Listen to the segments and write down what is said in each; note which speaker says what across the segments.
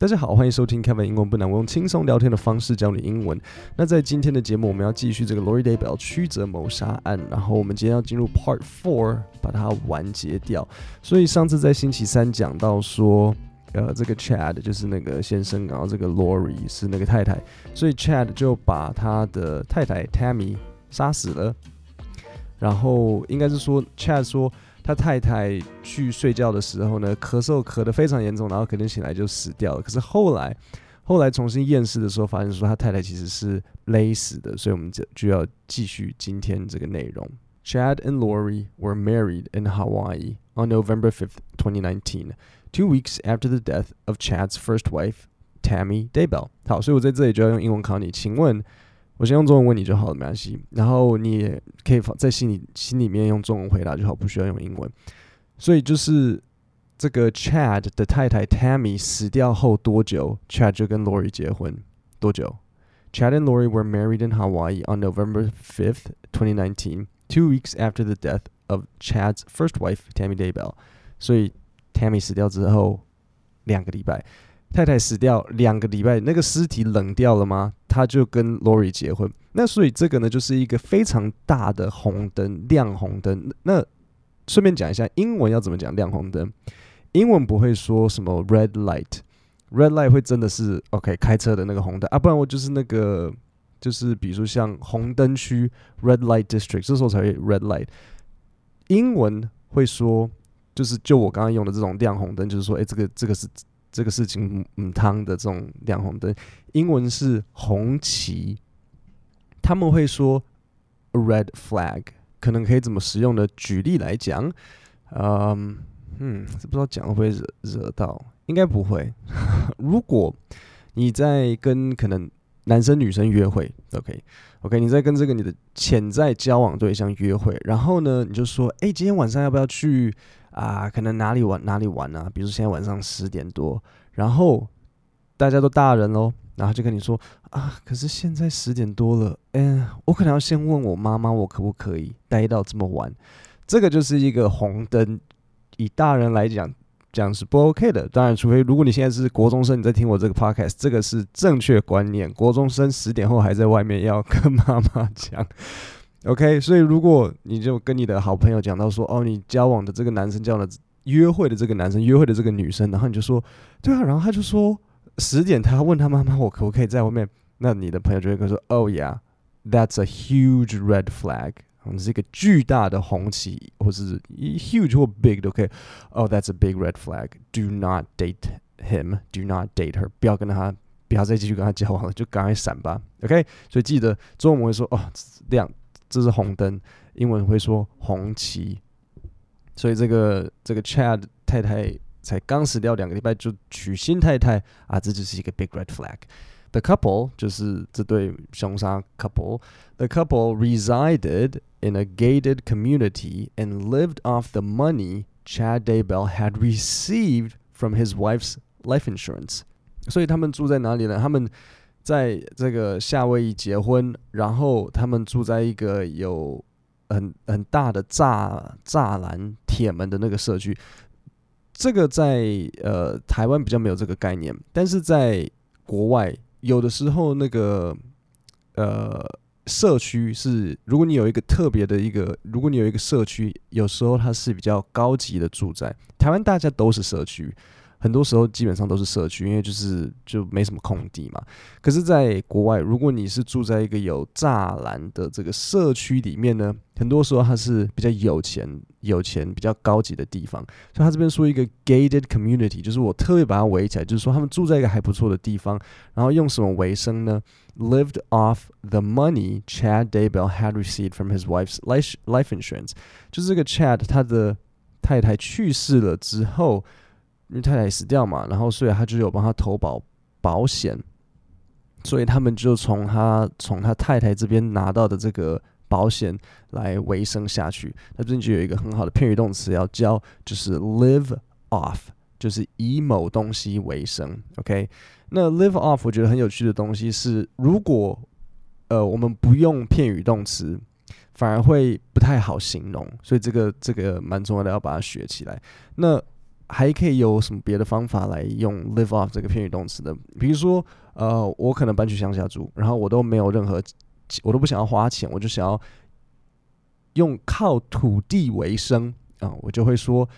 Speaker 1: 大家好，欢迎收听 Kevin 英文不难，我用轻松聊天的方式教你英文。那在今天的节目，我们要继续这个 Lori Daybell 曲折谋杀案，然后我们今天要进入 Part Four，把它完结掉。所以上次在星期三讲到说，呃，这个 Chad 就是那个先生，然后这个 Lori 是那个太太，所以 Chad 就把他的太太 Tammy 杀死了。然后应该是说，Chad 说。他太太去睡觉的时候呢，咳嗽咳得非常严重，然后可能醒来就死掉了。可是后来，后来重新验尸的时候，发现说他太太其实是勒死的。所以我们就就要继续今天这个内容。Chad and Lori were married in Hawaii on November 5th, 2019, two weeks after the death of Chad's first wife, Tammy Daybell。好，所以我在这里就要用英文考你，请问。我先用中文问你就好了，没关系。然后你也可以在心里心里面用中文回答就好，不需要用英文。所以就是这个 Chad 的太太 Tammy 死掉后多久，Chad 就跟 Lori 结婚？多久？Chad and Lori were married in Hawaii on November 5th, 2019, two weeks after the death of Chad's first wife, Tammy Daybell。所以 Tammy 死掉之后两个礼拜。太太死掉两个礼拜，那个尸体冷掉了吗？他就跟 Lori 结婚。那所以这个呢，就是一个非常大的红灯，亮红灯。那顺便讲一下，英文要怎么讲亮红灯？英文不会说什么 red light，red light 会真的是 OK 开车的那个红灯啊，不然我就是那个就是比如说像红灯区 red light district，这时候才会 red light。英文会说就是就我刚刚用的这种亮红灯，就是说哎，这个这个是。这个事情，嗯，汤的这种亮红灯，英文是红旗，他们会说 red flag，可能可以怎么使用的？举例来讲，嗯，嗯，不知道讲会不会惹惹到，应该不会。如果你在跟可能男生女生约会，OK，OK，、你在跟这个你的潜在交往对象约会，然后呢，你就说，哎，今天晚上要不要去？啊，可能哪里玩哪里玩啊？比如现在晚上十点多，然后大家都大人喽，然后就跟你说啊，可是现在十点多了，嗯，我可能要先问我妈妈，我可不可以待到这么晚？这个就是一个红灯，以大人来讲讲是不 OK 的。当然，除非如果你现在是国中生，你在听我这个 Podcast，这个是正确观念。国中生十点后还在外面要跟妈妈讲。OK，所以如果你就跟你的好朋友讲到说，哦，你交往的这个男生，交往的约会的这个男生，约会的这个女生，然后你就说，对啊，然后他就说十点，他问他妈妈，我可不可以在外面？那你的朋友就会跟说，Oh yeah，that's a huge red flag，这是一个巨大的红旗，或是 huge 或 big 都可以。Oh, that's a big red flag，do not date him，do not date her，不要跟他，不要再继续跟他交往了，就赶快闪吧。OK，所以记得中文会说，哦，这样。这是红灯，英文会说红旗，所以这个这个 Chad 太太才刚死掉两个礼拜就娶新太太啊，这就是一个 big red flag。The couple 就是这对凶杀 couple，the couple resided in a gated community and lived off the money Chad Daybell had received from his wife's life insurance。所以他们住在哪里呢？他们 在这个夏威夷结婚，然后他们住在一个有很很大的栅栅栏、铁门的那个社区。这个在呃台湾比较没有这个概念，但是在国外有的时候那个呃社区是，如果你有一个特别的一个，如果你有一个社区，有时候它是比较高级的住宅。台湾大家都是社区。很多时候基本上都是社区，因为就是就没什么空地嘛。可是，在国外，如果你是住在一个有栅栏的这个社区里面呢，很多时候它是比较有钱、有钱、比较高级的地方。所以，他这边说一个 gated community，就是我特别把它围起来，就是说他们住在一个还不错的地方，然后用什么为生呢？Lived off the money Chad Daybell had received from his wife's life life insurance，就是这个 Chad 他的太太去世了之后。因为太太死掉嘛，然后所以他就有帮他投保保险，所以他们就从他从他太太这边拿到的这个保险来维生下去。他这边就有一个很好的片语动词要教，就是 live off，就是以某东西为生。OK，那 live off 我觉得很有趣的东西是，如果呃我们不用片语动词，反而会不太好形容，所以这个这个蛮重要的，要把它学起来。那还可以有什么别的方法来用 live off 这个片语动词呢？比如说，呃，我可能搬去乡下住，然后我都没有任何，我都不想要花钱，我就想要用靠土地为生啊，我就会说，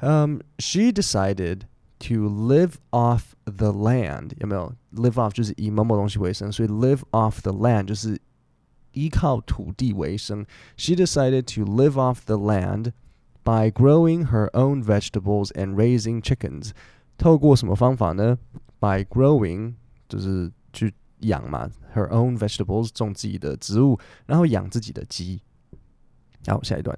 Speaker 1: 嗯，um，she decided to live off the land，有没有？live off 就是以某某东西为生，所以 live off the land 就是依靠土地为生。She decided to live off the land。By growing her own vegetables and raising chickens，透过什么方法呢？By growing 就是去养嘛，her own vegetables 种自己的植物，然后养自己的鸡。好，下一段。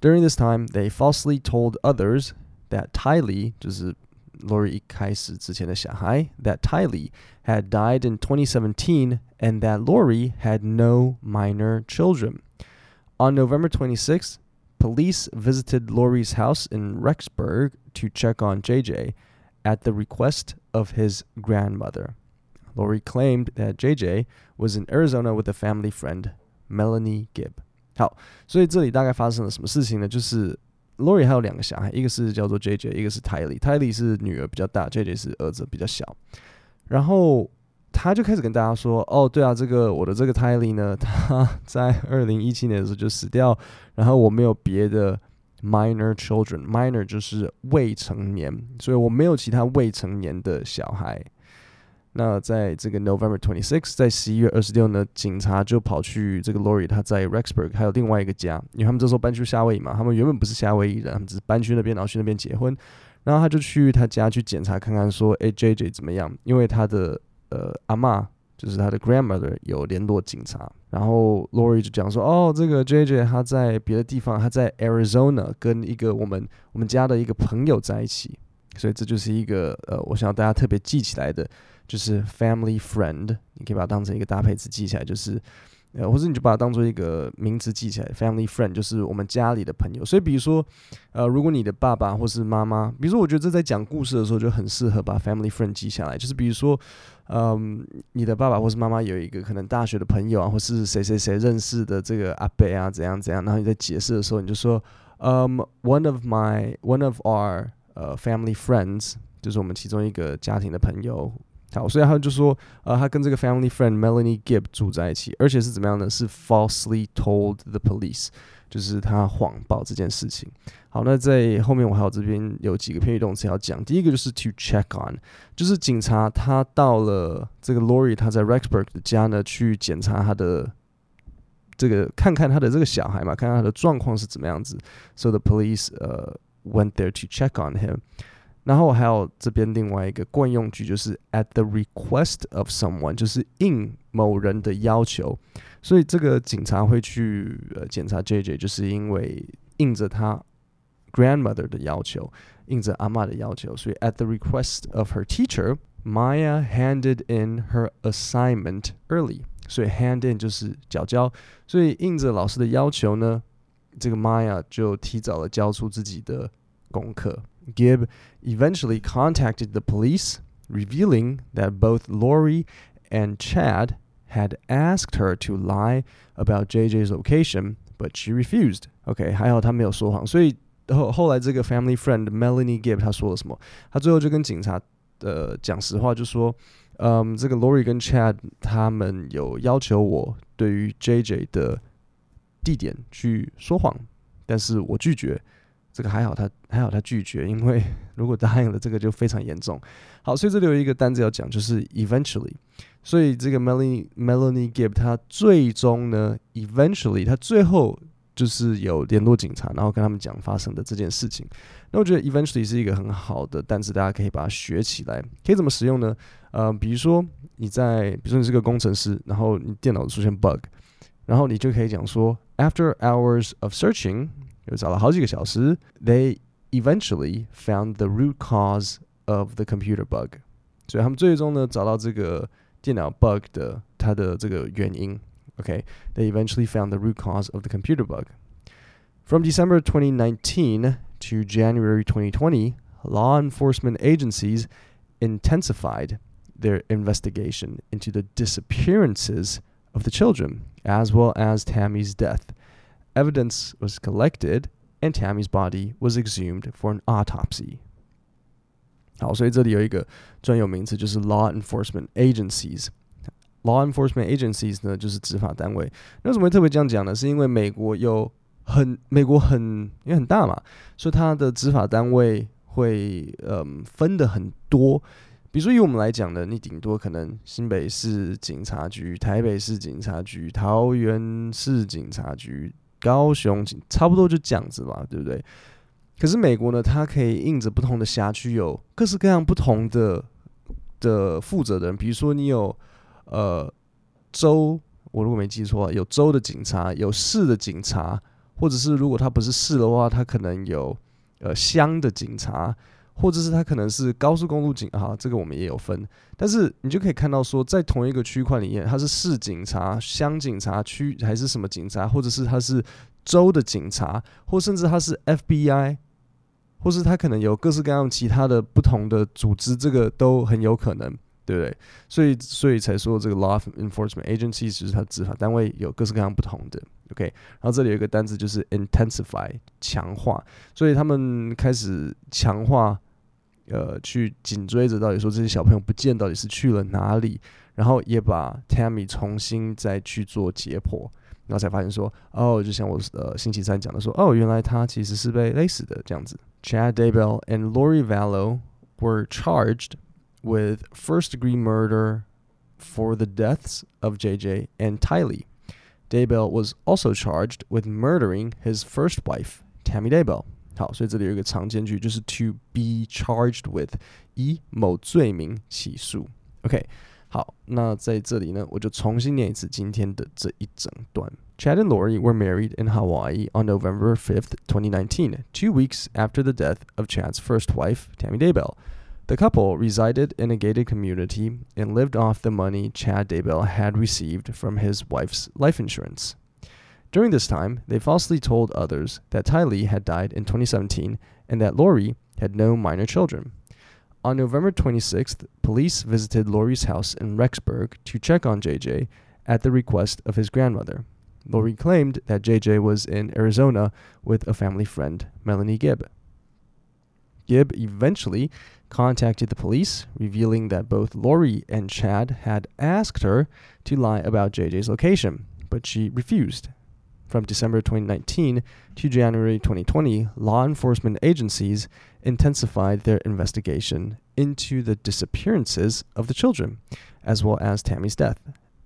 Speaker 1: During this time, they falsely told others that Tylee 就是 Lori 一开始之前的小孩，that Tylee had died in 2017 and that Lori had no minor children. On November 26th. Police visited Lori's house in Rexburg to check on JJ at the request of his grandmother. Lori claimed that JJ was in Arizona with a family friend, Melanie Gibb. 好，所以这里大概发生了什么事情呢？就是 Lori 还有两个小孩，一个是叫做 JJ，一个是 Tylee。Tylee 是女儿比较大，JJ 是儿子比较小。然后 他就开始跟大家说：“哦，对啊，这个我的这个泰利呢，他在二零一七年的时候就死掉，然后我没有别的 minor children，minor 就是未成年，所以我没有其他未成年的小孩。那在这个 November twenty six，在十一月二十六呢，警察就跑去这个 Lori 他在 Rexburg 还有另外一个家，因为他们这时候搬去夏威夷嘛，他们原本不是夏威夷人，他们只是搬去那边，然后去那边结婚，然后他就去他家去检查看看说，诶，JJ 怎么样？因为他的。呃，阿妈就是他的 grandmother 有联络警察，然后 Lori 就讲说，哦，这个 JJ 他在别的地方，他在 Arizona 跟一个我们我们家的一个朋友在一起，所以这就是一个呃，我想要大家特别记起来的，就是 family friend，你可以把它当成一个搭配词记起来，就是。呃，或者你就把它当做一个名词记起来，family friend 就是我们家里的朋友。所以，比如说，呃，如果你的爸爸或是妈妈，比如说，我觉得这在讲故事的时候就很适合把 family friend 记下来。就是比如说，嗯，你的爸爸或是妈妈有一个可能大学的朋友啊，或是谁谁谁认识的这个阿伯啊，怎样怎样，然后你在解释的时候，你就说，嗯，one of my one of our 呃 family friends，就是我们其中一个家庭的朋友。好，所以他就说，呃，他跟这个 family friend Melanie Gibb 住在一起，而且是怎么样呢？是 falsely told the police，就是他谎报这件事情。好，那在后面我还有这边有几个片语动词要讲。第一个就是 to check on，就是警察他到了这个 Lori 他在 Rexburg 的家呢，去检查他的这个，看看他的这个小孩嘛，看看他的状况是怎么样子。So the police 呃、uh, went there to check on him。然后还有这边另外一个惯用句，就是 at the request of someone，就是应某人的要求。所以这个警察会去呃检查 JJ，就是因为应着他 grandmother 的要求，应着阿嬷的要求。所以 at the request of her teacher，Maya handed in her assignment early。所以 hand in 就是缴交。所以应着老师的要求呢，这个 Maya 就提早了交出自己的功课。Gibb eventually contacted the police, revealing that both Lori and Chad had asked her to lie about JJ's location, but she refused. OK，还好他没有说谎。所以后后来这个 family friend Melanie Gibb 他说了什么？他最后就跟警察呃讲实话，就说，嗯，这个 Lori 跟 Chad 他们有要求我对于 JJ 的地点去说谎，但是我拒绝。 这个还好他，还好他拒绝，因为 如果答应了，这个就非常严重。好，所以这里有一个单子要讲，就是 eventually。所以这个 Melanie Melanie Gibb 他最终呢，eventually 他最后就是有联络警察，然后跟他们讲发生的这件事情。那我觉得 eventually 是一个很好的单词，大家可以把它学起来。可以怎么使用呢？呃，比如说你在，比如说你是个工程师，然后你电脑出现 bug，然后你就可以讲说，After hours of searching。又找了好几个小时，They eventually found the root cause of the computer bug。所以他们最终呢找到这个电脑 bug 的它的这个原因。OK，They eventually found the root cause of the computer bug. From December 2019 to January 2020, law enforcement agencies intensified their investigation into the disappearances of the children, as well as Tammy's death. Evidence was collected, and Tammy's body was exhumed for an autopsy. 好，所以这里有一个专有名词，就是 law enforcement agencies。law enforcement agencies 呢，就是执法单位。那为什么会特别这样讲呢？是因为美国有很美国很因为很大嘛，所以它的执法单位会嗯分的很多。比如说以我们来讲呢，你顶多可能新北市警察局、台北市警察局、桃园市警察局、高雄，差不多就这样子嘛，对不对？可是美国呢，它可以印着不同的辖区，有各式各样不同的的负责人。比如说，你有呃州，我如果没记错，有州的警察，有市的警察，或者是如果他不是市的话，他可能有呃乡的警察，或者是他可能是高速公路警啊，这个我们也有分。但是你就可以看到说，在同一个区块里面，他是市警察、乡警察区还是什么警察，或者是他是州的警察，或甚至他是 FBI。或是他可能有各式各样其他的不同的组织，这个都很有可能，对不对？所以，所以才说这个 law enforcement agencies 是它执法单位有各式各样不同的。OK，然后这里有一个单词就是 intensify，强化，所以他们开始强化，呃，去紧追着到底说这些小朋友不见到底是去了哪里，然后也把 Tammy 重新再去做解剖。然后才发现说，哦，就像我呃星期三讲的说，哦，原来他其实是被勒死的这样子。Chad Daybell and Lori Vallow were charged with first-degree murder for the deaths of JJ and Tylee. Daybell was also charged with murdering his first wife, Tammy Daybell. 好，所以这里有一个常见句，就是 to be charged with，以某罪名起诉。OK。好，那在这里呢，我就重新念一次今天的这一整段。Chad and Lori were married in Hawaii on November 5th, 2019, two weeks after the death of Chad's first wife, Tammy Daybell. The couple resided in a gated community and lived off the money Chad Daybell had received from his wife's life insurance. During this time, they falsely told others that Ty Lee had died in 2017 and that Lori had no minor children. On November 26th, police visited Lori's house in Rexburg to check on JJ at the request of his grandmother. Lori claimed that JJ was in Arizona with a family friend, Melanie Gibb. Gibb eventually contacted the police, revealing that both Lori and Chad had asked her to lie about JJ's location, but she refused. From December 2019 to January 2020, law enforcement agencies intensified their investigation into the disappearances of the children, as well as Tammy's death.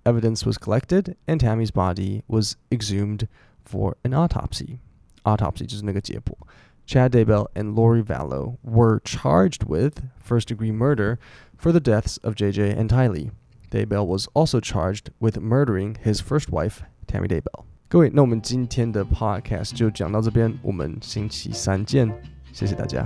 Speaker 1: Evidence was collected, and Tammy's body was exhumed for an autopsy. Autopsy 就是那个解剖. Chad Daybell and Lori Vallow were charged with first degree murder for the deaths of JJ and Tylee. Daybell was also charged with murdering his first wife, Tammy Daybell. 各位，那我们今天的 podcast 就讲到这边，我们星期三见，谢谢大家。